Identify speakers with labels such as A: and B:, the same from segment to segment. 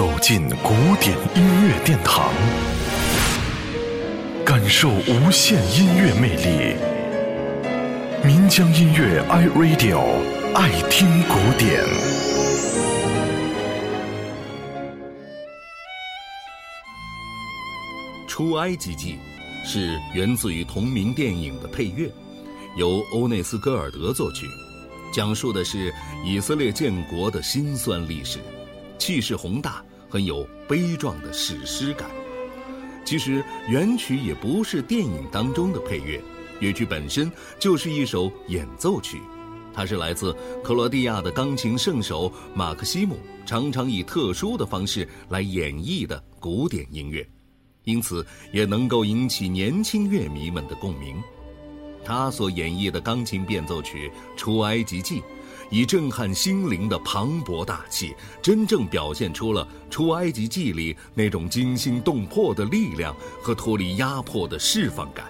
A: 走进古典音乐殿堂，感受无限音乐魅力。民江音乐 iRadio 爱听古典。
B: 出埃及记是源自于同名电影的配乐，由欧内斯戈尔德作曲，讲述的是以色列建国的辛酸历史，气势宏大，很有悲壮的史诗感。其实原曲也不是电影当中的配乐，乐曲本身就是一首演奏曲，它是来自克罗地亚的钢琴圣手马克西姆常常以特殊的方式来演绎的古典音乐。因此，也能够引起年轻乐迷们的共鸣。他所演绎的钢琴变奏曲《出埃及记》，以震撼心灵的磅礴大气，真正表现出了《出埃及记》里那种惊心动魄的力量和脱离压迫的释放感。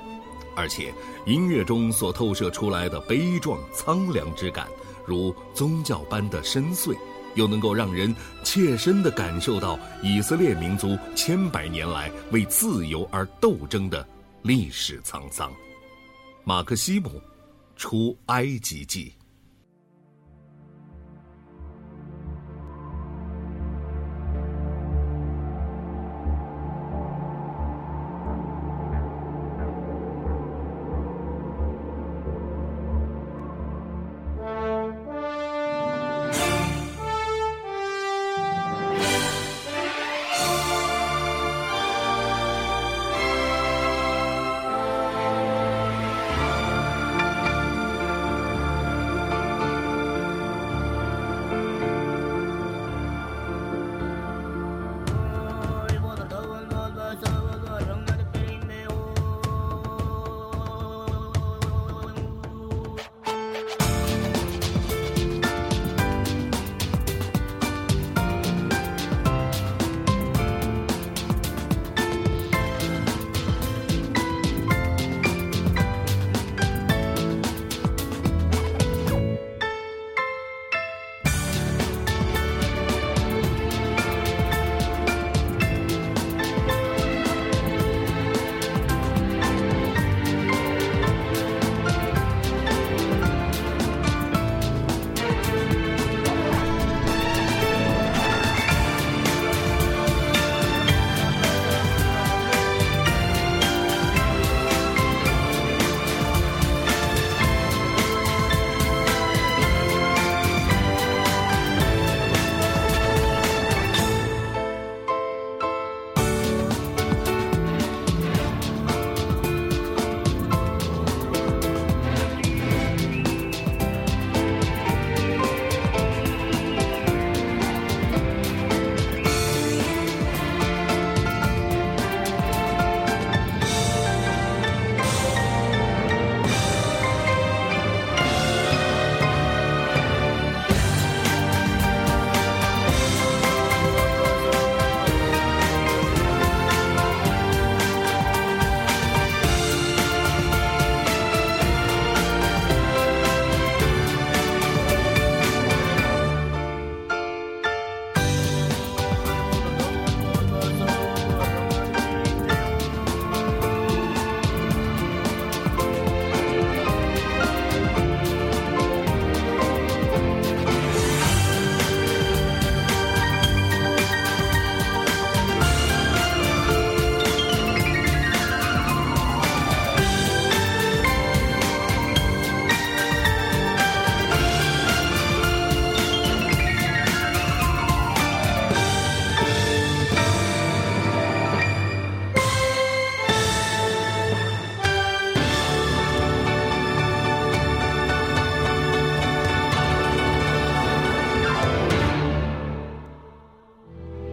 B: 而且，音乐中所透射出来的悲壮苍凉之感，如宗教般的深邃。又能够让人切身地感受到以色列民族千百年来为自由而斗争的历史沧桑。马克西姆，出埃及记。